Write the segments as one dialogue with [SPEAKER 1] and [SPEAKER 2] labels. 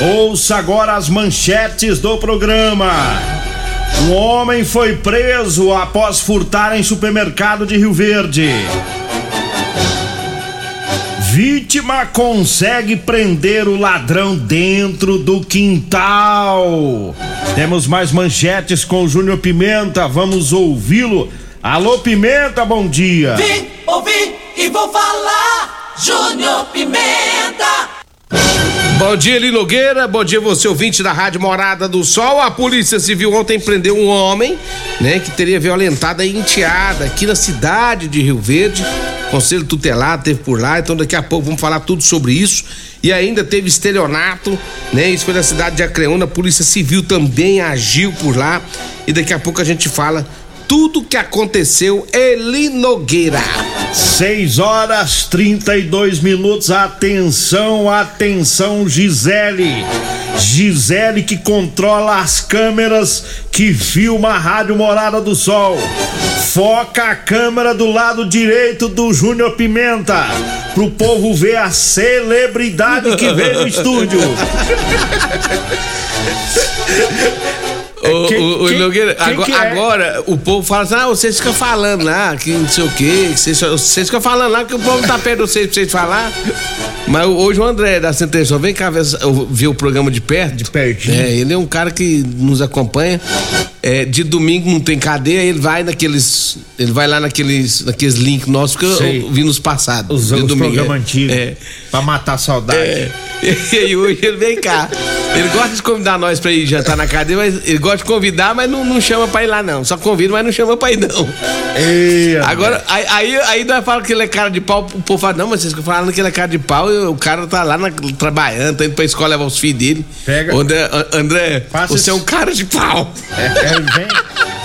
[SPEAKER 1] Ouça agora as manchetes do programa. Um homem foi preso após furtar em supermercado de Rio Verde. Vítima consegue prender o ladrão dentro do quintal. Temos mais manchetes com o Júnior Pimenta. Vamos ouvi-lo. Alô, Pimenta, bom dia.
[SPEAKER 2] Vim, ouvi e vou falar. Júnior Pimenta.
[SPEAKER 3] Bom dia, Eli Nogueira. Bom dia, você ouvinte da Rádio Morada do Sol. A Polícia Civil ontem prendeu um homem, né, que teria violentado a enteada aqui na cidade de Rio Verde. Conselho tutelado teve por lá, então daqui a pouco vamos falar tudo sobre isso. E ainda teve estelionato, né? Isso foi na cidade de Acreúna. A Polícia Civil também agiu por lá. E daqui a pouco a gente fala tudo que aconteceu Eli Nogueira.
[SPEAKER 1] 6 horas 32 minutos. Atenção, atenção, Gisele. Gisele que controla as câmeras que filma a Rádio Morada do Sol. Foca a câmera do lado direito do Júnior Pimenta. Pro povo ver a celebridade que veio no estúdio.
[SPEAKER 3] Ô, ô,
[SPEAKER 1] quem-
[SPEAKER 3] Nogueira, agora,
[SPEAKER 1] é?
[SPEAKER 3] agora o povo fala assim: ah, vocês ficam falando lá, que não sei o quê, que vocês, vocês ficam falando lá que o povo tá perto de vocês pra vocês falar. Mas hoje o André da Centração vem cá ver, ver o programa de perto.
[SPEAKER 1] De pertinho.
[SPEAKER 3] É, ele é um cara que nos acompanha. É, de domingo não tem cadeia, ele vai naqueles. Ele vai lá naqueles, naqueles links nossos que eu,
[SPEAKER 1] Sei.
[SPEAKER 3] eu vi nos passados.
[SPEAKER 1] Os,
[SPEAKER 3] de
[SPEAKER 1] os
[SPEAKER 3] domingo,
[SPEAKER 1] programas
[SPEAKER 3] é.
[SPEAKER 1] antigos.
[SPEAKER 3] É.
[SPEAKER 1] Pra matar a saudade.
[SPEAKER 3] É. E hoje ele vem cá. Ele gosta de convidar nós pra ir jantar na cadeia, mas ele gosta de convidar, mas não, não chama pra ir lá, não. Só convida, mas não chama pra ir, não.
[SPEAKER 1] Ei,
[SPEAKER 3] Agora, aí, aí, aí nós falamos que ele é cara de pau, o povo fala, não, mas vocês ficam falando que ele é cara de pau e o cara tá lá na- trabalhando, tá indo pra escola levar os filhos dele.
[SPEAKER 1] Pega.
[SPEAKER 3] André, André você é
[SPEAKER 1] esse-
[SPEAKER 3] um cara de pau.
[SPEAKER 1] É,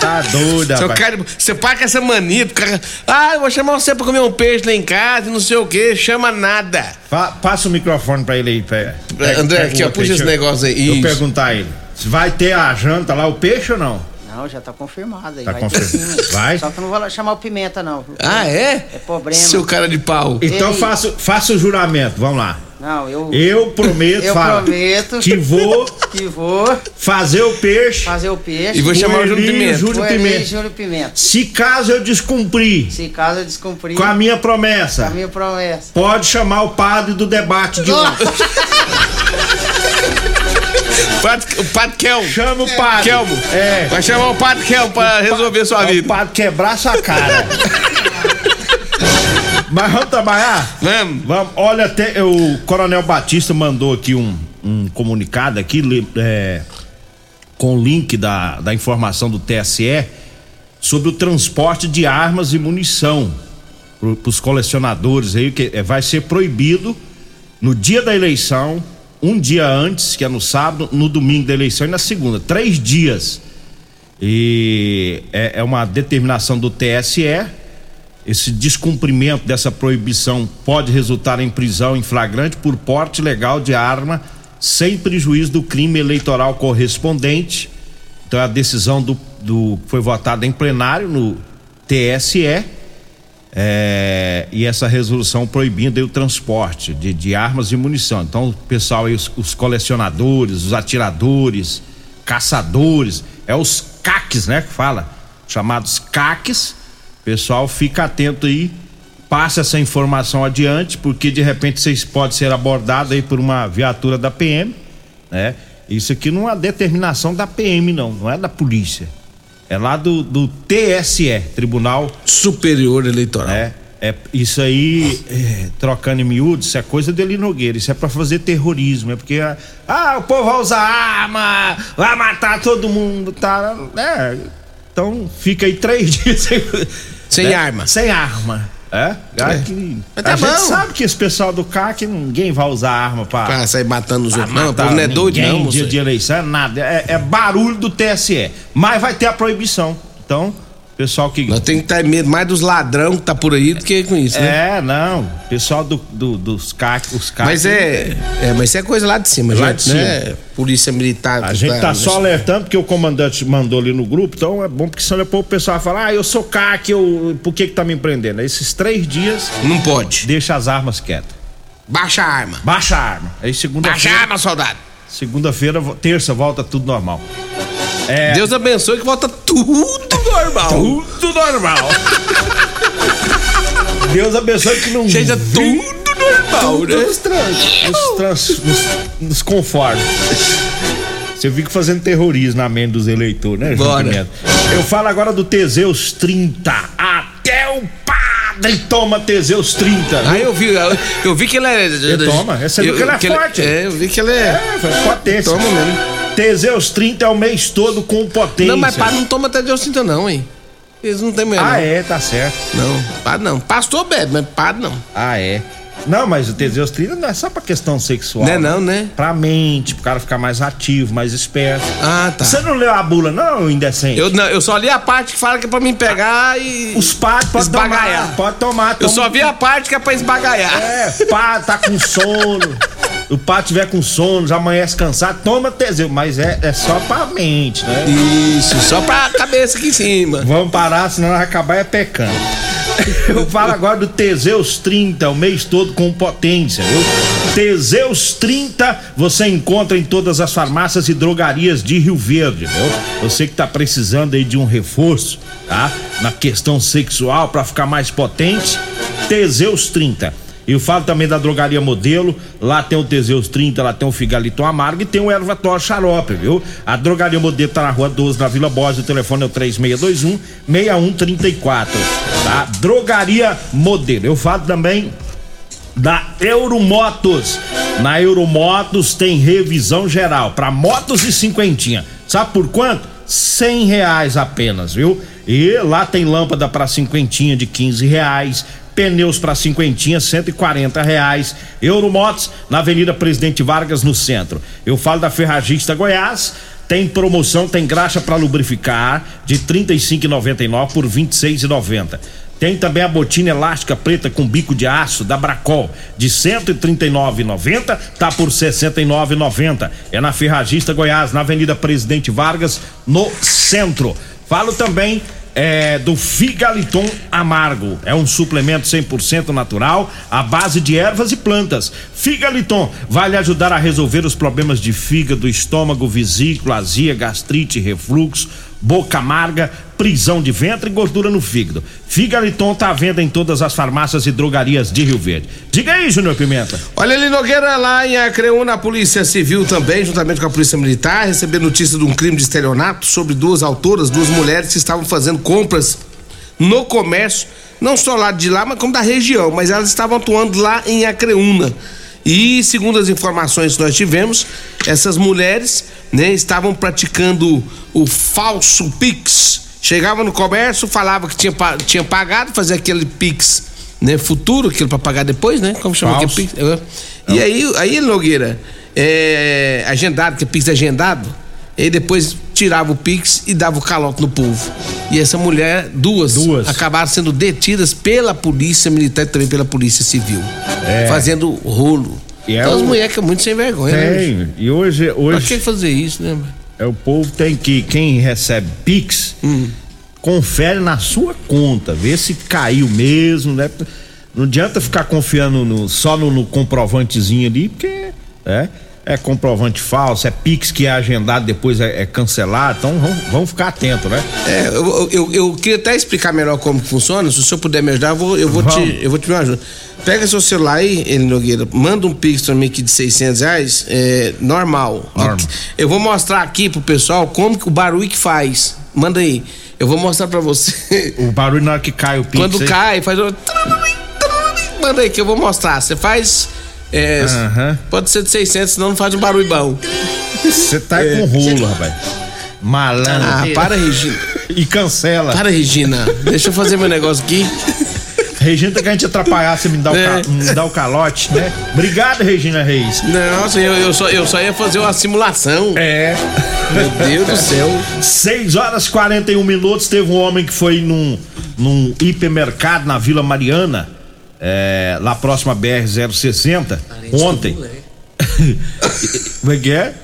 [SPEAKER 1] Tá
[SPEAKER 3] é um
[SPEAKER 1] rapaz.
[SPEAKER 3] cara você para com essa mania, cara, ah, eu vou chamar você pra comer um peixe lá em casa, e não sei o que, chama nada.
[SPEAKER 1] Pa- passa o microfone pra ele aí. Pega,
[SPEAKER 3] André, aqui,
[SPEAKER 1] o
[SPEAKER 3] ó,
[SPEAKER 1] outro
[SPEAKER 3] puxa esse
[SPEAKER 1] deixa eu-
[SPEAKER 3] negócio aí.
[SPEAKER 1] Deixa eu
[SPEAKER 3] Isso.
[SPEAKER 1] perguntar a ele. Se vai ter a janta lá, o peixe ou não?
[SPEAKER 4] Não, já tá confirmado aí.
[SPEAKER 1] Tá
[SPEAKER 4] vai
[SPEAKER 1] confirmado.
[SPEAKER 4] sim.
[SPEAKER 1] Vai?
[SPEAKER 4] Só que eu não vou lá chamar o Pimenta, não.
[SPEAKER 3] Ah, é?
[SPEAKER 4] É problema.
[SPEAKER 3] Seu cara de pau.
[SPEAKER 1] Então faça o juramento, vamos lá.
[SPEAKER 4] Não, eu.
[SPEAKER 1] Eu prometo,
[SPEAKER 4] Eu
[SPEAKER 1] fala,
[SPEAKER 4] prometo.
[SPEAKER 1] que vou
[SPEAKER 4] Que vou
[SPEAKER 1] fazer o peixe
[SPEAKER 4] fazer o peixe.
[SPEAKER 3] E vou
[SPEAKER 1] com
[SPEAKER 3] chamar o
[SPEAKER 1] e
[SPEAKER 3] Pimenta.
[SPEAKER 4] Com Eli
[SPEAKER 1] Pimenta.
[SPEAKER 4] Júnior Pimenta.
[SPEAKER 1] Se caso eu descumprir
[SPEAKER 4] Se caso eu descumprir
[SPEAKER 1] com a minha
[SPEAKER 4] a
[SPEAKER 1] promessa,
[SPEAKER 4] minha promessa.
[SPEAKER 1] pode chamar o padre do debate de ontem.
[SPEAKER 3] Padre- O Padre Kelmo.
[SPEAKER 1] Chama o padre.
[SPEAKER 3] Kelmo.
[SPEAKER 1] É.
[SPEAKER 3] Vai chamar o Padre Kelmo pra resolver sua
[SPEAKER 1] O
[SPEAKER 3] vida.
[SPEAKER 1] padre quebrar sua cara. Mas vamos trabalhar?
[SPEAKER 3] Vamos.
[SPEAKER 1] Vamos. Olha, até o Coronel Batista mandou aqui um, um comunicado aqui é, com o link da, da informação do TSE sobre o transporte de armas e munição para os colecionadores aí que é, vai ser proibido no dia da eleição, um dia antes, que é no sábado, no domingo da eleição e na segunda, três dias. E é, é uma determinação do TSE. Esse descumprimento dessa proibição pode resultar em prisão em flagrante por porte ilegal de arma sem prejuízo do crime eleitoral correspondente. Então a decisão do, do foi votada em plenário no TSE é, e essa resolução proibindo o transporte de, de armas e munição. Então pessoal aí, os, os colecionadores, os atiradores, caçadores, é os CACs, né, que fala, chamados CACs. Pessoal, fica atento aí, passe essa informação adiante, porque de repente vocês podem ser abordados aí por uma viatura da PM, né? isso aqui não é determinação da PM, não, não é da polícia. É lá do, do TSE, Tribunal
[SPEAKER 3] Superior Eleitoral.
[SPEAKER 1] é, é isso aí, é, trocando em miúdos, isso é coisa dele Nogueira, isso é pra fazer terrorismo, é porque, ah, o povo vai usar arma, vai matar todo mundo, tá, é, então fica aí três dias sem,
[SPEAKER 3] Sem
[SPEAKER 1] né?
[SPEAKER 3] arma.
[SPEAKER 1] Sem arma, é,
[SPEAKER 3] É.
[SPEAKER 1] que-
[SPEAKER 3] Mas tá
[SPEAKER 1] a gente
[SPEAKER 3] bom.
[SPEAKER 1] sabe que esse pessoal do CAC, ninguém vai usar arma pra...
[SPEAKER 3] Pra sair matando os outros. Não, o
[SPEAKER 1] matar
[SPEAKER 3] povo não é doido, não, moço.
[SPEAKER 1] dia de eleição, nada, é, é barulho do TSE, mas vai ter a proibição, então, pessoal que...
[SPEAKER 3] Nós temos que ter medo mais dos ladrão que tá por aí do que com isso, né?
[SPEAKER 1] É, não. Pessoal do, do- dos CAC, os CAC.
[SPEAKER 3] Mas é, é, mas isso é coisa lá de cima,
[SPEAKER 1] Lá
[SPEAKER 3] gente,
[SPEAKER 1] de
[SPEAKER 3] né? Polícia Militar.
[SPEAKER 1] A gente tá só alertando porque o comandante mandou ali no grupo, então é bom porque senão depois o pessoal vai falar, ah, eu sou CAC, eu, por que que tá me prendendo? Esses três dias,
[SPEAKER 3] Não pode.
[SPEAKER 1] deixa as armas quietas.
[SPEAKER 3] Baixa a arma.
[SPEAKER 1] Baixa a arma. Aí
[SPEAKER 3] Baixa a
[SPEAKER 1] segunda-feira,
[SPEAKER 3] arma, soldado.
[SPEAKER 1] segunda-feira, terça, volta tudo normal. É,
[SPEAKER 3] Deus abençoe que volta tudo normal.
[SPEAKER 1] tudo normal. Deus abençoe que não
[SPEAKER 3] Seja
[SPEAKER 1] vi-
[SPEAKER 3] tudo normal,
[SPEAKER 1] tudo
[SPEAKER 3] né?
[SPEAKER 1] nos, trans, nos, trans, nos, nos conforme. Você fica fazendo terrorismo na mente dos eleitores, né, João
[SPEAKER 3] Bora.
[SPEAKER 1] Eu falo agora do Teseus 30. Até o padre toma Teseus 30.
[SPEAKER 3] Aí eu vi, eu, eu vi que ele é.
[SPEAKER 1] Ele toma, você viu que ele é forte.
[SPEAKER 3] é, eu vi que ele é.
[SPEAKER 1] É, potência.
[SPEAKER 3] Toma mesmo.
[SPEAKER 1] Teseus 30 é o mês todo com potência.
[SPEAKER 3] Não, mas padre não toma até Deus sinta, não, hein? Eles não tem melhor.
[SPEAKER 1] Ah, é, tá certo.
[SPEAKER 3] Não, padre não. Pastor bebe, mas padre não.
[SPEAKER 1] Ah, é. Não, mas o Teseus 30 não é só pra questão sexual.
[SPEAKER 3] Não é não, né?
[SPEAKER 1] Pra mente, pro cara ficar mais ativo, mais esperto.
[SPEAKER 3] Ah, tá.
[SPEAKER 1] Você não leu a bula, não, indecente?
[SPEAKER 3] Eu, não, eu só li a parte que fala que é pra mim pegar e.
[SPEAKER 1] Os padres podem tomar. Pode tomar.
[SPEAKER 3] Eu
[SPEAKER 1] toma-
[SPEAKER 3] só vi a parte que é pra esbagaiar.
[SPEAKER 1] É, pá, tá com sono. o pá tiver com sono, já amanhece cansado, toma Teseus. Mas é, é só pra mente, né?
[SPEAKER 3] Isso, só pra cabeça aqui em cima.
[SPEAKER 1] Vamos parar, senão vai acabar é pecando. Eu falo agora do Teseus 30, o mês todo com potência, viu? Teseus 30 você encontra em todas as farmácias e drogarias de Rio Verde, viu? Você que tá precisando aí de um reforço, tá? Na questão sexual para ficar mais potente, Teseus 30. Eu falo também da drogaria modelo, lá tem o Teseus 30, lá tem o Figalito Amargo e tem o Ervator Xarope, viu? A drogaria modelo tá na rua 12, na Vila Borges, o telefone é o 3621 6134, tá? Drogaria modelo. Eu falo também da Euromotos. Na Euromotos tem revisão geral para motos e cinquentinha. Sabe por quanto? Cem reais apenas, viu? E lá tem lâmpada para cinquentinha de 15 reais, pneus para cinquentinha 140 reais. Euromotos na Avenida Presidente Vargas no centro. Eu falo da Ferragista Goiás. Tem promoção, tem graxa para lubrificar de R$ 35,99 por R$ 26,90. Tem também a botina elástica preta com bico de aço da Bracol de 139,90 tá por 69,90. É na Ferragista Goiás, na Avenida Presidente Vargas, no centro. Falo também é, do Figaliton Amargo. É um suplemento 100% natural à base de ervas e plantas. Figaliton vai lhe ajudar a resolver os problemas de fígado, estômago, vesícula, azia, gastrite, refluxo, boca amarga, prisão de ventre e gordura no fígado. Figaliton tá à venda em todas as farmácias e drogarias de Rio Verde. Diga aí, Júnior Pimenta.
[SPEAKER 3] Olha ali, Nogueira, lá em Acreúna, a Polícia Civil também, juntamente com a Polícia Militar, recebeu notícia de um crime de estelionato sobre duas autoras, duas mulheres que estavam fazendo compras no comércio, não só lá de lá, mas como da região, mas elas estavam atuando lá em Acreúna. E segundo as informações que nós tivemos, essas mulheres, né, estavam praticando o falso Pix. Chegava no comércio, falava que tinha, tinha pagado, fazia aquele Pix, né, futuro, aquilo para pagar depois, né? Como chama
[SPEAKER 1] Falso.
[SPEAKER 3] aquele Pix? É. E aí, aí Nogueira, é, agendado, que é Pix agendado, e depois tirava o Pix e dava o calote no povo. E essa mulher, duas,
[SPEAKER 1] Duas.
[SPEAKER 3] acabaram sendo detidas pela polícia militar e também pela polícia civil. Fazendo rolo.
[SPEAKER 1] E é
[SPEAKER 3] então as
[SPEAKER 1] o-
[SPEAKER 3] mulheres que é muito sem vergonha, né?
[SPEAKER 1] Tem. E hoje,
[SPEAKER 3] Pra que
[SPEAKER 1] hoje
[SPEAKER 3] fazer isso, né?
[SPEAKER 1] é, o povo tem que, quem recebe Pix, confere na sua conta, vê se caiu mesmo, né? Não adianta ficar confiando no- só no, no comprovantezinho ali, porque, é. É comprovante falso, é Pix que é agendado, depois é, é cancelado. Então vamos, vamos ficar atento, né?
[SPEAKER 3] É, eu, eu, eu queria até explicar melhor como que funciona. Se o senhor puder me ajudar, eu vou, eu vou,
[SPEAKER 1] Vamos.
[SPEAKER 3] te, eu vou te me ajudar. Pega seu celular aí, Eli Nogueira, manda um pix pra mim aqui de 600 reais, é, normal.
[SPEAKER 1] Normal.
[SPEAKER 3] Eu vou mostrar aqui pro pessoal como que o barulho que faz. Manda aí. Eu vou mostrar pra você.
[SPEAKER 1] O barulho na hora que cai o Pix.
[SPEAKER 3] Quando
[SPEAKER 1] aí-
[SPEAKER 3] cai, faz o. Manda aí que eu vou mostrar. Você faz. É. Pode ser de 600, senão não faz um barulho bom.
[SPEAKER 1] Você tá com rolo, rapaz. Malandro.
[SPEAKER 3] Ah, para, Regina.
[SPEAKER 1] E cancela.
[SPEAKER 3] Para, Regina. Deixa eu fazer meu negócio aqui.
[SPEAKER 1] Regina, que a gente atrapalhar, você me dá, o
[SPEAKER 3] É.
[SPEAKER 1] ca- me dá o calote, né? Obrigado, Regina Reis.
[SPEAKER 3] Nossa, eu, eu, só, eu só ia fazer uma simulação.
[SPEAKER 1] É.
[SPEAKER 3] Meu Deus do céu.
[SPEAKER 1] 6 horas e 41 minutos. Teve um homem que foi num, num hipermercado na Vila Mariana, é, lá próximo à BR-060, ontem. Como é que é?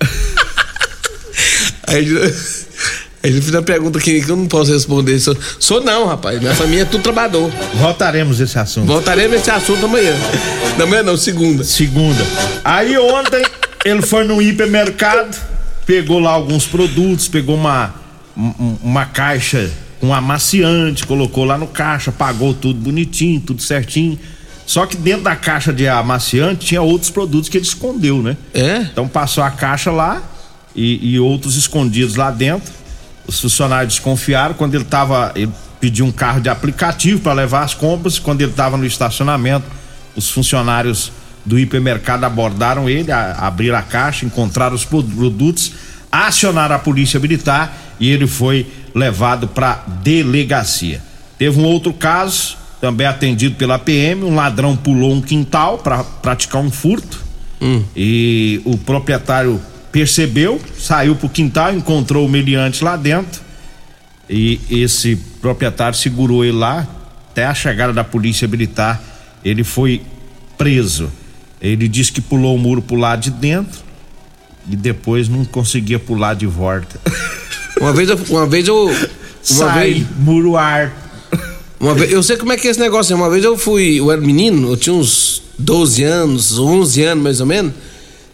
[SPEAKER 3] Aí, aí ele fez uma pergunta aqui que eu não posso responder. Sou, sou não, rapaz. Minha família é tudo trabalhador.
[SPEAKER 1] Voltaremos esse assunto.
[SPEAKER 3] Voltaremos esse assunto amanhã. Não, amanhã não, segunda.
[SPEAKER 1] Segunda. Aí ontem ele foi no hipermercado, pegou lá alguns produtos, pegou uma, um- uma caixa com amaciante, colocou lá no caixa, pagou tudo bonitinho, tudo certinho. Só que dentro da caixa de amaciante tinha outros produtos que ele escondeu, né?
[SPEAKER 3] É?
[SPEAKER 1] Então passou a caixa lá e, e outros escondidos lá dentro. Os funcionários desconfiaram quando ele tava. Ele pediu um carro de aplicativo para levar as compras. Quando ele estava no estacionamento, os funcionários do hipermercado abordaram ele, a- abriram a caixa, encontraram os pro- produtos, acionaram a polícia militar e ele foi levado para delegacia. Teve um outro caso, também atendido pela PM, um ladrão pulou um quintal para praticar um furto. E o proprietário percebeu, saiu pro quintal, encontrou o meliante lá dentro. E esse proprietário segurou ele lá até a chegada da polícia militar. Ele foi preso. Ele disse que pulou o muro pro lado de dentro e depois não conseguia pular de volta.
[SPEAKER 3] Uma vez eu. Uma vez eu. Uma
[SPEAKER 1] Sai,
[SPEAKER 3] vez,
[SPEAKER 1] muro ar.
[SPEAKER 3] uma vez. Eu sei como é que é esse negócio. Uma vez eu fui. Eu era menino, eu tinha uns 12 anos, 11 anos mais ou menos.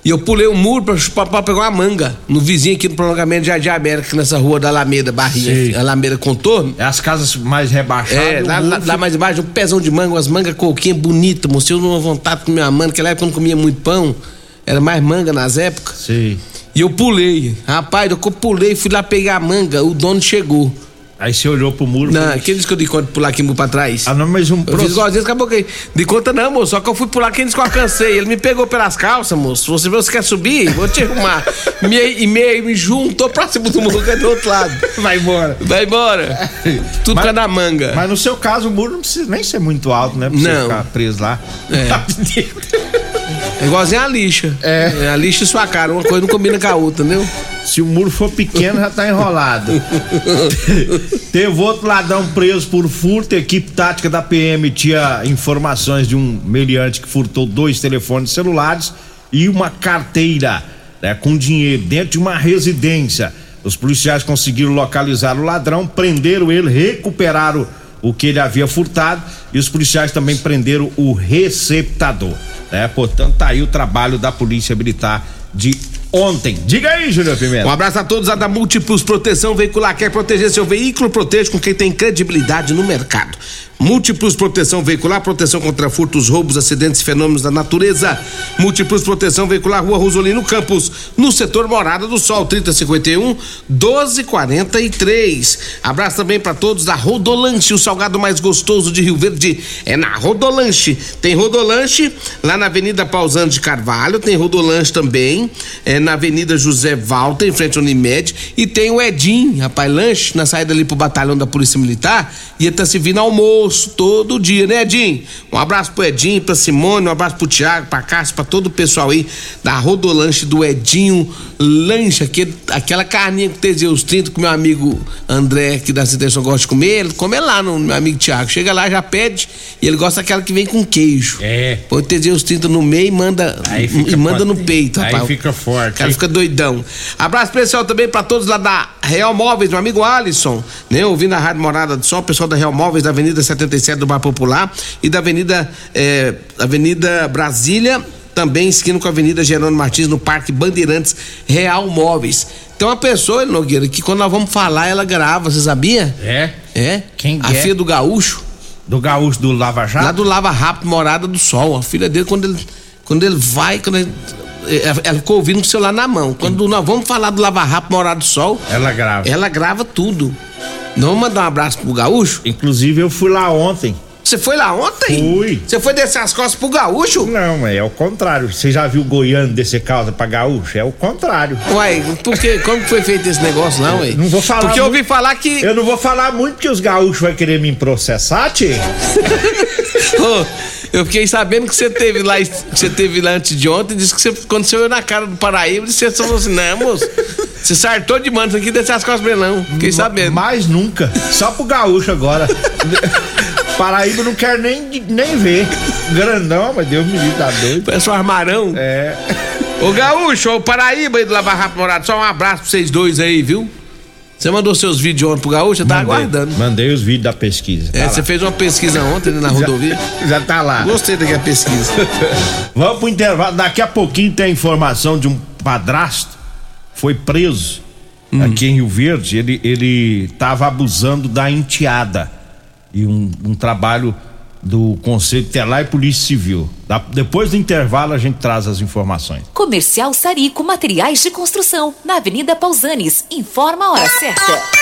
[SPEAKER 3] E eu pulei o muro pra, pra, pra pegar uma manga no vizinho aqui no prolongamento de Jardim América, nessa rua da Alameda, Barrinha,
[SPEAKER 1] Sei.
[SPEAKER 3] Alameda Contorno.
[SPEAKER 1] É as casas mais rebaixadas.
[SPEAKER 3] É, lá, lá, lá mais embaixo, um pezão de manga, umas mangas coquinha bonita, mostrei uma vontade de comer uma manga, naquela época eu não comia muito pão, era mais manga nas épocas.
[SPEAKER 1] Sei.
[SPEAKER 3] E eu pulei. Rapaz, eu pulei, fui lá pegar a manga, o dono chegou.
[SPEAKER 1] Aí você olhou pro muro.
[SPEAKER 3] Não, quem disse que eu dei conta de pular aqui pra trás?
[SPEAKER 1] Ah, não, mas um
[SPEAKER 3] Eu fiz
[SPEAKER 1] processo.
[SPEAKER 3] igualzinho, acabou que. De conta não, moço. Só que eu fui pular, quem disse que eu alcancei? Ele me pegou pelas calças, moço. Você, você quer subir? Vou te arrumar. me, e me, me juntou pra cima do muro, que é do outro lado.
[SPEAKER 1] Vai embora.
[SPEAKER 3] Vai embora. Tudo
[SPEAKER 1] Mas-
[SPEAKER 3] pra dar manga.
[SPEAKER 1] Mas no seu caso, o muro não precisa nem ser muito alto, né? Pra você
[SPEAKER 3] Não.
[SPEAKER 1] ficar preso lá.
[SPEAKER 3] É igualzinho a lixa. É. A lixa e sua cara. Uma coisa não combina com a outra, entendeu?
[SPEAKER 1] Se o muro for pequeno, já tá enrolado. Teve outro ladrão preso por furto. A equipe tática da PM tinha informações de um meliante que furtou dois telefones celulares e uma carteira né, com dinheiro dentro de uma residência. Os policiais conseguiram localizar o ladrão, prenderam ele, recuperaram o que ele havia furtado e os policiais também prenderam o receptador. Né? Portanto, tá aí o trabalho da Polícia Militar de ontem. Diga aí, Júnior Pimenta.
[SPEAKER 3] Um abraço a todos a da Múltiplos Proteção Veicular. Quer proteger seu veículo? Proteja com quem tem credibilidade no mercado. Múltiplos Proteção Veicular, proteção contra furtos, roubos, acidentes e fenômenos da natureza. Múltiplos Proteção Veicular, Rua Rosolino Campos, no setor Morada do Sol, 3051 1243. Abraço também para todos da Rodolanche, o salgado mais gostoso de Rio Verde é na Rodolanche. Tem Rodolanche lá na Avenida Pausano de Carvalho, tem Rodolanche também, é na Avenida José Walter, em frente ao Unimed, e tem o Edim, rapaz, lanche na saída ali pro batalhão da Polícia Militar, e ele tá servindo almoço todo dia, né, Edim? Um abraço pro Edinho, pra Simone, um abraço pro Thiago, pra Cássio, pra todo o pessoal aí da Rodolanche do Edinho Lanche, aquele, aquela carninha com Teseus 30 que meu amigo André, que da Citação gosta de comer, ele come lá no meu amigo Thiago. Chega lá, já pede, e ele gosta daquela que vem com queijo.
[SPEAKER 1] É.
[SPEAKER 3] Põe o Teseus 30 no meio e manda,
[SPEAKER 1] Aí
[SPEAKER 3] e manda no peito,
[SPEAKER 1] Aí
[SPEAKER 3] rapaz.
[SPEAKER 1] fica forte.
[SPEAKER 3] O cara fica doidão. Abraço especial também pra todos lá da Real Móveis, meu amigo Alisson, né? Ouvindo a Rádio Morada do Sol, o pessoal da Real Móveis, da Avenida 77 do Bar Popular e da Avenida, eh, Avenida Brasília também esquina com a Avenida Gerônimo Martins, no Parque Bandeirantes Real Móveis. Tem uma pessoa, Nogueira, que quando nós vamos falar, ela grava, você sabia?
[SPEAKER 1] É?
[SPEAKER 3] É?
[SPEAKER 1] Quem
[SPEAKER 3] A
[SPEAKER 1] é?
[SPEAKER 3] filha do Gaúcho,
[SPEAKER 1] Do gaúcho do Lava Jato?
[SPEAKER 3] lá do Lava Rápido, Morada do Sol. A filha dele, quando ele, quando ele vai, quando ele, ela ela ficou ouvindo com o celular na mão. Quando nós vamos falar do Lava Rápido, Morada do Sol,
[SPEAKER 1] Ela grava.
[SPEAKER 3] ela grava tudo. Não vamos mandar um abraço pro Gaúcho?
[SPEAKER 1] Inclusive, eu fui lá ontem.
[SPEAKER 3] Você foi lá ontem?
[SPEAKER 1] Fui.
[SPEAKER 3] Você foi descer as costas pro Gaúcho?
[SPEAKER 1] Não, é o contrário. Você já viu goiano descer calça pra gaúcho? É o contrário.
[SPEAKER 3] Uai, por quê? Como que foi feito esse negócio lá, ué?
[SPEAKER 1] Não vou falar
[SPEAKER 3] Porque eu ouvi
[SPEAKER 1] muito.
[SPEAKER 3] falar que.
[SPEAKER 1] Eu não vou falar muito que os gaúchos vão querer me processar, tio.
[SPEAKER 3] Ô, eu fiquei sabendo que você teve lá, que você teve lá antes de ontem, disse que você, quando você olhou na cara do Paraíba, você falou assim, não, moço, você sartou de mano, isso aqui descer as costas pra não. Fiquei sabendo.
[SPEAKER 1] Mais nunca. Só pro gaúcho agora. Paraíba não quero nem, nem ver. Grandão, mas Deus me livre, tá doido.
[SPEAKER 3] Parece um armarão.
[SPEAKER 1] É.
[SPEAKER 3] Ô Gaúcho, ô Paraíba aí do Lava Rápido Morado, só um abraço pra vocês dois aí, viu? Você mandou seus vídeos ontem pro Gaúcho, eu tava
[SPEAKER 1] Mandei-
[SPEAKER 3] aguardando.
[SPEAKER 1] Mandei os vídeos da pesquisa.
[SPEAKER 3] É,
[SPEAKER 1] Tá
[SPEAKER 3] você
[SPEAKER 1] lá.
[SPEAKER 3] fez uma pesquisa ontem né, na rodovia.
[SPEAKER 1] Já tá lá.
[SPEAKER 3] Gostei daquela pesquisa.
[SPEAKER 1] Vamos pro intervalo. Daqui a pouquinho tem a informação de um padrasto foi preso aqui em Rio Verde. Ele, ele tava abusando da enteada. E um, um trabalho do Conselho Telar e Polícia Civil. Da- depois do intervalo a gente traz as informações.
[SPEAKER 5] Comercial Sarico Materiais de Construção, na Avenida Pausanes. Informa a hora certa.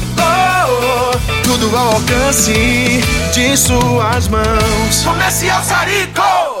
[SPEAKER 6] Oh, tudo ao alcance de suas mãos. Comercial Sarico.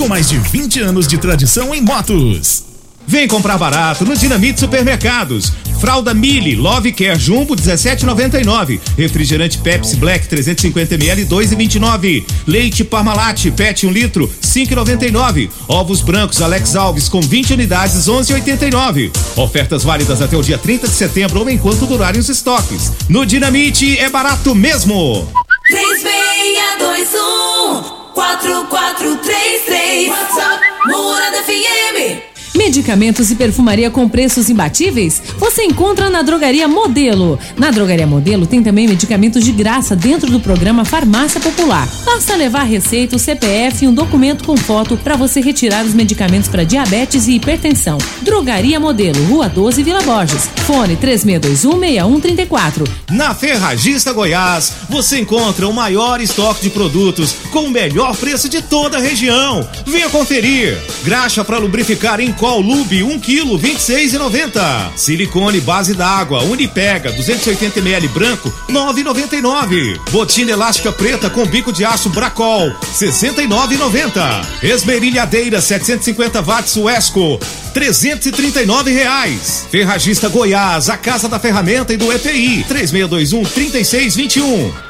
[SPEAKER 7] com mais de 20 anos de tradição em motos.
[SPEAKER 8] Vem comprar barato no Dinamite Supermercados. Fralda Mili Love Care Jumbo 17,99. Refrigerante Pepsi Black 350 ml 2,29. Leite Parmalat PET 1 litro 5,99. Ovos brancos Alex Alves com 20 unidades 11,89. Ofertas válidas até o dia 30 de setembro ou enquanto durarem os estoques. No Dinamite é barato mesmo.
[SPEAKER 2] 3621 4433 WhatsApp Morada FM
[SPEAKER 9] Medicamentos e perfumaria com preços imbatíveis? Você encontra na Drogaria Modelo. Na Drogaria Modelo tem também medicamentos de graça dentro do programa Farmácia Popular. Basta levar receita, o CPF e um documento com foto para você retirar os medicamentos para diabetes e hipertensão. Drogaria Modelo, Rua 12, Vila Borges. Fone 36216134.
[SPEAKER 8] Na Ferragista Goiás, você encontra o maior estoque de produtos com o melhor preço de toda a região. Venha conferir. Graxa para lubrificar em Col Lube 1 kg 26,90. Silicone base d'água Unipega 280 ml branco 9,99. Botina elástica preta com bico de aço Bracol 69,90. Esmerilhadeira 750 watts Wesco 339 reais. Ferragista Goiás, a casa da ferramenta e do EPI 3621 3621.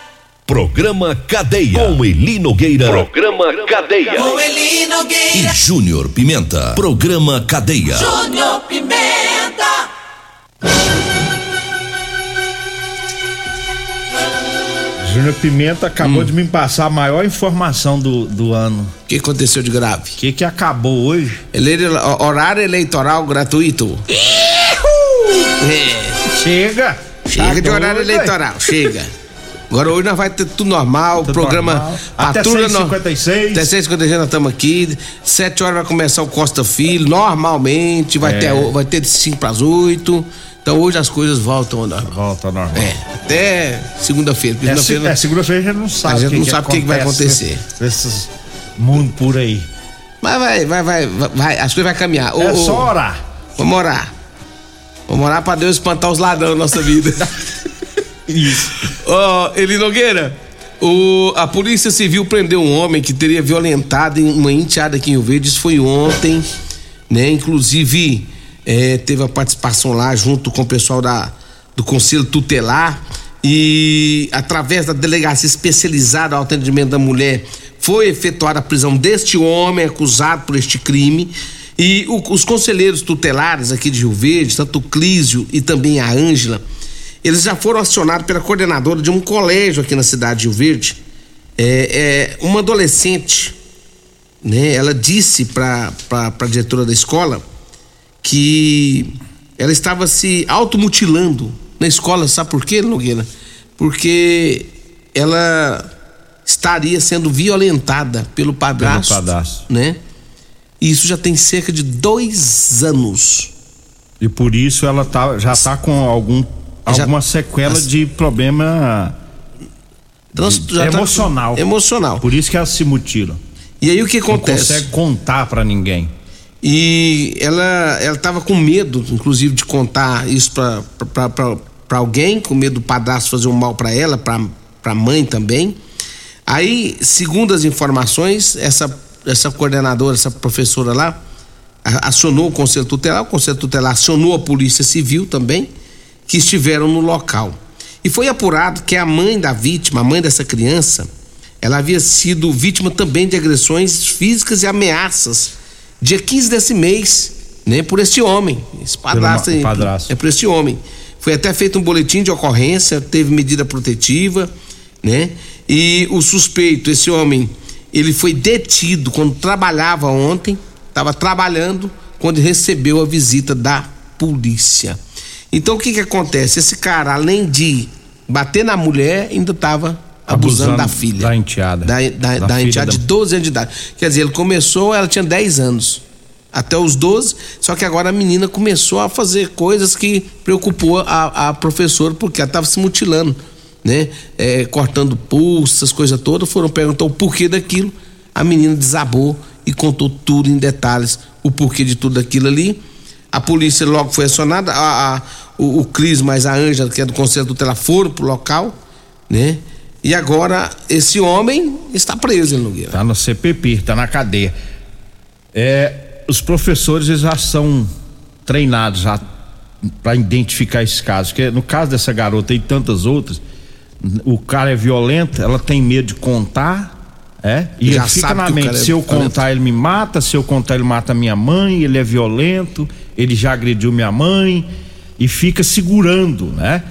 [SPEAKER 10] Programa Cadeia. Com Eli Nogueira.
[SPEAKER 11] Programa Cadeia.
[SPEAKER 2] com Eli
[SPEAKER 10] E
[SPEAKER 2] Nogueira
[SPEAKER 10] Júnior Pimenta. Programa Cadeia.
[SPEAKER 2] Júnior Pimenta
[SPEAKER 1] Júnior Pimenta acabou
[SPEAKER 3] Hum.
[SPEAKER 1] de me passar a maior informação do, do ano.
[SPEAKER 3] O que aconteceu de grave?
[SPEAKER 1] O que, que acabou hoje?
[SPEAKER 3] Ele, horário eleitoral gratuito. É.
[SPEAKER 1] Chega!
[SPEAKER 3] Chega
[SPEAKER 1] Tá
[SPEAKER 3] de horário
[SPEAKER 1] doido,
[SPEAKER 3] eleitoral, chega. Agora hoje nós vai ter tudo normal,
[SPEAKER 1] Tudo
[SPEAKER 3] programa
[SPEAKER 1] normal. Até
[SPEAKER 3] Patrulha no-
[SPEAKER 1] 6h56.
[SPEAKER 3] Até 6h56 nós estamos aqui. 7 horas vai começar o Costa Filho, normalmente. Vai,
[SPEAKER 1] É.
[SPEAKER 3] ter, vai ter de 5 para as 8. Então hoje as coisas voltam ao normal.
[SPEAKER 1] Volta ao normal.
[SPEAKER 3] É, até segunda-feira.
[SPEAKER 1] É, se-
[SPEAKER 3] Segunda-feira
[SPEAKER 1] é, segunda-feira a gente não sabe.
[SPEAKER 3] A gente não
[SPEAKER 1] que
[SPEAKER 3] sabe o que que vai
[SPEAKER 1] acontece
[SPEAKER 3] acontecer.
[SPEAKER 1] Esses mundo por aí.
[SPEAKER 3] Mas vai, vai, vai, vai, as coisas vai caminhar.
[SPEAKER 1] É
[SPEAKER 3] ô,
[SPEAKER 1] só orar.
[SPEAKER 3] Vamos orar. Vamos orar pra Deus espantar os ladrões da nossa vida.
[SPEAKER 1] Isso.
[SPEAKER 3] Ó, Eli Nogueira, o, a Polícia Civil prendeu um homem que teria violentado uma enteada aqui em Rio Verde. Isso foi ontem, né? Inclusive, é, teve a participação lá junto com o pessoal da, do Conselho Tutelar e através da delegacia especializada ao atendimento da mulher foi efetuada a prisão deste homem acusado por este crime e o- os conselheiros tutelares aqui de Rio Verde, tanto o Clísio e também a Ângela, eles já foram acionados pela coordenadora de um colégio aqui na cidade de Rio Verde. É, é, uma adolescente, né? Ela disse para a diretora da escola que ela estava se automutilando na escola, sabe por quê, Nogueira? Porque ela estaria sendo violentada pelo padrasto,
[SPEAKER 1] padrasto.
[SPEAKER 3] né? E isso já tem cerca de dois anos.
[SPEAKER 1] E por isso ela tá, já tá com algum,
[SPEAKER 3] Já-
[SPEAKER 1] alguma sequela
[SPEAKER 3] As-
[SPEAKER 1] de problema
[SPEAKER 3] Trans-
[SPEAKER 1] de-
[SPEAKER 3] já tá-
[SPEAKER 1] emocional.
[SPEAKER 3] emocional.
[SPEAKER 1] Por isso que ela se mutila.
[SPEAKER 3] E aí o que
[SPEAKER 1] Não
[SPEAKER 3] acontece?
[SPEAKER 1] consegue contar pra ninguém.
[SPEAKER 3] E ela ela tava com medo, inclusive, de contar isso pra alguém, com medo do padrasto fazer um mal pra ela, pra mãe também. Aí, segundo as informações, essa, essa coordenadora, essa professora lá, acionou o Conselho Tutelar, o Conselho Tutelar acionou a Polícia Civil também, que estiveram no local. E foi apurado que a mãe da vítima, a mãe dessa criança, ela havia sido vítima também de agressões físicas e ameaças dia 15 desse mês, né, por este homem, esse padrasto, aí,
[SPEAKER 1] padrasto.
[SPEAKER 3] é por este homem. Foi até feito um boletim de ocorrência, teve medida protetiva, né? E o suspeito, esse homem, ele foi detido quando trabalhava ontem, estava trabalhando quando recebeu a visita da polícia. Então o que que acontece? Esse cara, além de bater na mulher, ainda estava abusando, da filha.
[SPEAKER 1] Da enteada.
[SPEAKER 3] Da, da, da
[SPEAKER 1] filha
[SPEAKER 3] enteada
[SPEAKER 1] da-
[SPEAKER 3] de 12 anos de idade. Quer dizer, ele começou, ela tinha 10 anos. Até os 12, só que agora a menina começou a fazer coisas que preocupou a, a professora, porque ela estava se mutilando, né? É, cortando pulso, essas coisas todas. Foram perguntar o porquê daquilo. A menina desabou e contou tudo em detalhes, o porquê de tudo aquilo ali. A polícia logo foi acionada, a, a- o, o Cris mais a Ângela, que é do Conselho Tutelar, foram pro local, né? E agora esse homem está preso em Nogueira.
[SPEAKER 1] Tá no CPP, tá na cadeia. É, os professores eles já são treinados já para identificar esses casos. Porque no caso dessa garota e tantas outras, o cara é violento, ela tem medo de contar, é? E
[SPEAKER 3] Já
[SPEAKER 1] fica na mente,
[SPEAKER 3] é
[SPEAKER 1] se eu
[SPEAKER 3] violento.
[SPEAKER 1] contar ele me mata, se eu contar ele mata minha mãe, ele é violento, ele já agrediu minha mãe e fica segurando, né?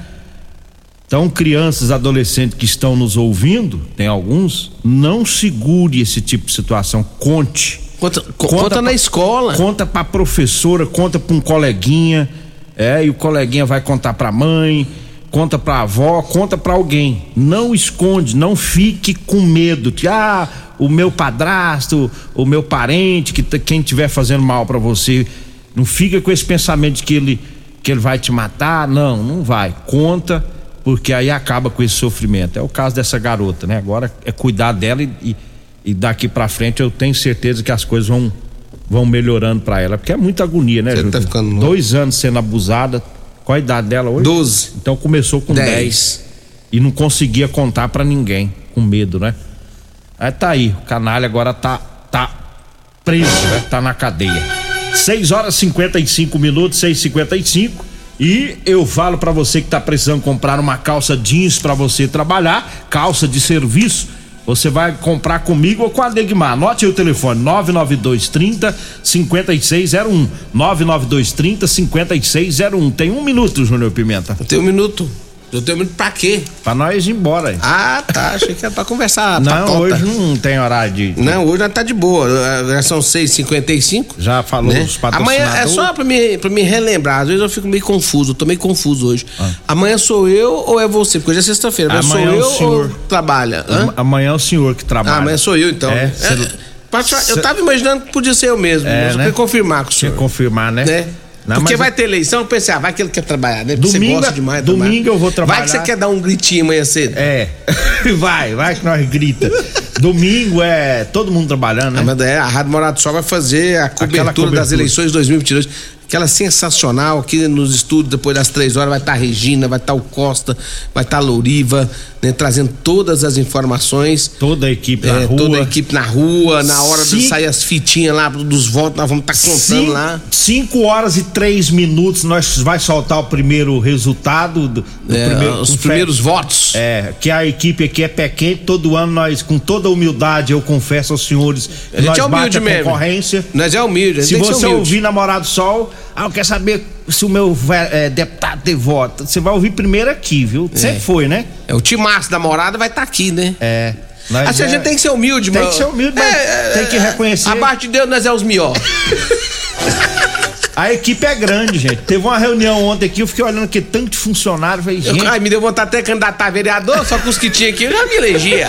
[SPEAKER 1] Então, crianças, adolescentes que estão nos ouvindo, tem alguns, não segure esse tipo de situação, conte.
[SPEAKER 3] Conta, conta na
[SPEAKER 1] pra-
[SPEAKER 3] escola.
[SPEAKER 1] Conta pra professora, conta pra um coleguinha, é, e o coleguinha vai contar pra mãe, conta pra avó, conta pra alguém. Não esconde, não fique com medo que ah, o meu padrasto, o meu parente, que quem estiver fazendo mal pra você, não fica com esse pensamento de que ele que ele vai te matar, não, não vai. Conta porque aí acaba com esse sofrimento. É o caso dessa garota, né? Agora é cuidar dela e, e- e daqui pra frente eu tenho certeza que as coisas vão vão melhorando pra ela, porque é muita agonia, né?
[SPEAKER 3] Você
[SPEAKER 1] Júlio?
[SPEAKER 3] tá ficando.
[SPEAKER 1] Dois anos sendo abusada. Qual a idade dela hoje?
[SPEAKER 3] 12.
[SPEAKER 1] Então começou com
[SPEAKER 3] 10.
[SPEAKER 1] 10 e não conseguia contar pra ninguém, com medo, né? Aí tá aí, o canalha agora tá tá preso, né? Tá na cadeia. 6 horas e 55 minutos, 6 e 55 eu falo pra você que tá precisando comprar uma calça jeans pra você trabalhar, calça de serviço, você vai comprar comigo ou com a Degmar. Anote aí o telefone 99230 5601. 99230 5601. Tem um minuto, Júnior Pimenta.
[SPEAKER 3] Tem um minuto. Eu tenho muito pra quê?
[SPEAKER 1] Pra nós ir embora.
[SPEAKER 3] Ah, tá. Achei que era pra conversar.
[SPEAKER 1] Não,
[SPEAKER 3] patota.
[SPEAKER 1] hoje não tem horário de.
[SPEAKER 3] Não, hoje nós tá de boa. Já são 6h55.
[SPEAKER 1] Já falou
[SPEAKER 3] né?
[SPEAKER 1] os
[SPEAKER 3] Amanhã é
[SPEAKER 1] patrocinadores.
[SPEAKER 3] só pra me, pra me relembrar. Às vezes eu fico meio confuso. Eu tô meio confuso hoje. Amanhã sou eu ou é você? Porque hoje é sexta-feira. Mas sou
[SPEAKER 1] Amanhã é
[SPEAKER 3] eu
[SPEAKER 1] senhor.
[SPEAKER 3] ou trabalha? Hã?
[SPEAKER 1] Am- Amanhã é o senhor que trabalha.
[SPEAKER 3] Ah, amanhã sou eu então.
[SPEAKER 1] É,
[SPEAKER 3] É,
[SPEAKER 1] cê-
[SPEAKER 3] falar- eu tava imaginando que podia ser eu mesmo.
[SPEAKER 1] É,
[SPEAKER 3] mas eu
[SPEAKER 1] né?
[SPEAKER 3] queria confirmar com o senhor.
[SPEAKER 1] Quer confirmar, né?
[SPEAKER 3] né?
[SPEAKER 1] Não,
[SPEAKER 3] Porque vai ter eleição, eu pensei, ah, vai que ele quer trabalhar, né? Porque
[SPEAKER 1] Domingo-
[SPEAKER 3] você gosta demais de
[SPEAKER 1] domingo
[SPEAKER 3] trabalhar.
[SPEAKER 1] eu vou trabalhar.
[SPEAKER 3] Vai que você quer dar um gritinho amanhã cedo.
[SPEAKER 1] É. vai, vai que nós grita. Domingo é todo mundo trabalhando, né?
[SPEAKER 3] Ah, mas é, a Rádio Morado do Sol vai fazer a cobertura,
[SPEAKER 1] cobertura.
[SPEAKER 3] das eleições 2022. Aquela sensacional aqui nos estúdios, depois das três horas, vai estar a Regina, vai estar o Costa, vai estar a Louriva, né, trazendo todas as informações.
[SPEAKER 1] Toda a equipe na
[SPEAKER 3] É,
[SPEAKER 1] rua.
[SPEAKER 3] Toda a equipe na rua, na hora de sair as fitinhas lá dos votos, nós vamos estar contando
[SPEAKER 1] Cinco-
[SPEAKER 3] lá.
[SPEAKER 1] Cinco horas e três minutos nós vai soltar o primeiro resultado do, do
[SPEAKER 3] É,
[SPEAKER 1] primeiro,
[SPEAKER 3] os primeiros
[SPEAKER 1] fé-
[SPEAKER 3] votos.
[SPEAKER 1] É, que a equipe aqui é pé quente, todo ano nós, com toda humildade, eu confesso aos senhores, que
[SPEAKER 3] A gente
[SPEAKER 1] nós
[SPEAKER 3] é humilde
[SPEAKER 1] a
[SPEAKER 3] mesmo.
[SPEAKER 1] concorrência.
[SPEAKER 3] Nós é humilde, a
[SPEAKER 1] Se
[SPEAKER 3] tem que
[SPEAKER 1] você ouvir Namorado Sol, ah, eu quero saber se o meu é, deputado tem voto. Você vai ouvir primeiro aqui, viu? Sempre foi, né?
[SPEAKER 3] É, o timaço da morada vai estar aqui, né?
[SPEAKER 1] É.
[SPEAKER 3] Assim, a
[SPEAKER 1] é-
[SPEAKER 3] gente tem que ser humilde,
[SPEAKER 1] Tem
[SPEAKER 3] mano.
[SPEAKER 1] que ser humilde, mas tem que reconhecer.
[SPEAKER 3] Abaixo de Deus, nós é os melhor.
[SPEAKER 1] A equipe é grande, gente. Teve uma reunião ontem aqui, eu fiquei olhando aqui tanto de funcionário, falei, gente.
[SPEAKER 3] Eu- Ai, me deu vontade até de candidatar a vereador, só com os que tinha aqui, eu já me elegia.